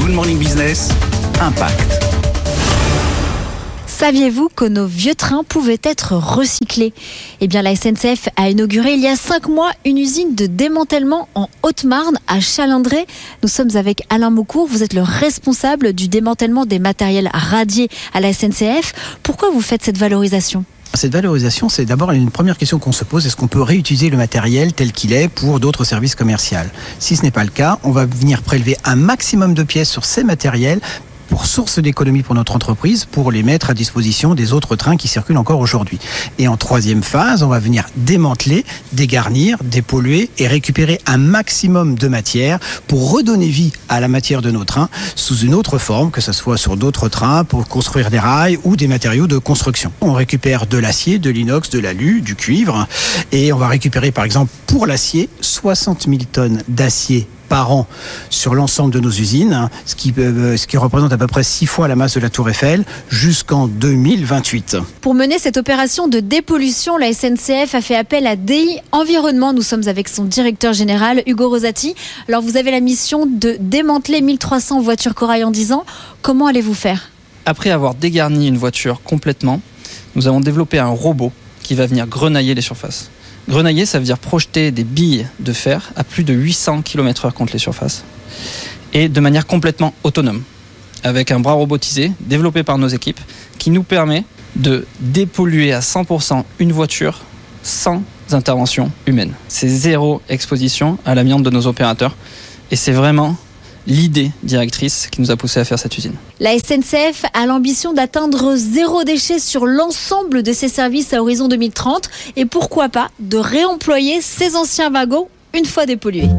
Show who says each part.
Speaker 1: Good Morning Business, Impact.
Speaker 2: Saviez-vous que nos vieux trains pouvaient être recyclés? Eh bien, la SNCF a inauguré il y a cinq mois une usine de démantèlement en Haute-Marne, à Chalindré. Nous sommes avec Alain Maucourt. Vous êtes le responsable du démantèlement des matériels radiés à la SNCF. Pourquoi vous faites cette valorisation?
Speaker 3: Cette valorisation, c'est d'abord une première question qu'on se pose. Est-ce qu'on peut réutiliser le matériel tel qu'il est pour d'autres services commerciaux? Si ce n'est pas le cas, on va venir prélever un maximum de pièces sur ces matériels pour source d'économie pour notre entreprise pour les mettre à disposition des autres trains qui circulent encore aujourd'hui. Et en troisième phase, on va venir démanteler, dégarnir, dépolluer et récupérer un maximum de matière pour redonner vie à la matière de nos trains sous une autre forme, que ce soit sur d'autres trains pour construire des rails ou des matériaux de construction. On récupère de l'acier, de l'inox, de l'alu, du cuivre et on va récupérer par exemple pour l'acier 60 000 tonnes d'acier par an sur l'ensemble de nos usines, ce qui, euh, ce qui représente à peu près six fois la masse de la Tour Eiffel jusqu'en 2028.
Speaker 2: Pour mener cette opération de dépollution, la SNCF a fait appel à DI Environnement. Nous sommes avec son directeur général, Hugo Rosati. Alors, vous avez la mission de démanteler 1300 voitures corail en 10 ans. Comment allez-vous faire?
Speaker 4: Après avoir dégarni une voiture complètement, nous avons développé un robot qui va venir grenailler les surfaces. Grenailler, ça veut dire projeter des billes de fer à plus de 800 km/h contre les surfaces et de manière complètement autonome, avec un bras robotisé développé par nos équipes qui nous permet de dépolluer à 100% une voiture sans intervention humaine. C'est zéro exposition à l'amiante de nos opérateurs et c'est vraiment l'idée directrice qui nous a poussé à faire cette usine.
Speaker 2: La SNCF a l'ambition d'atteindre zéro déchet sur l'ensemble de ses services à horizon 2030 et pourquoi pas de réemployer ses anciens wagons une fois dépollués.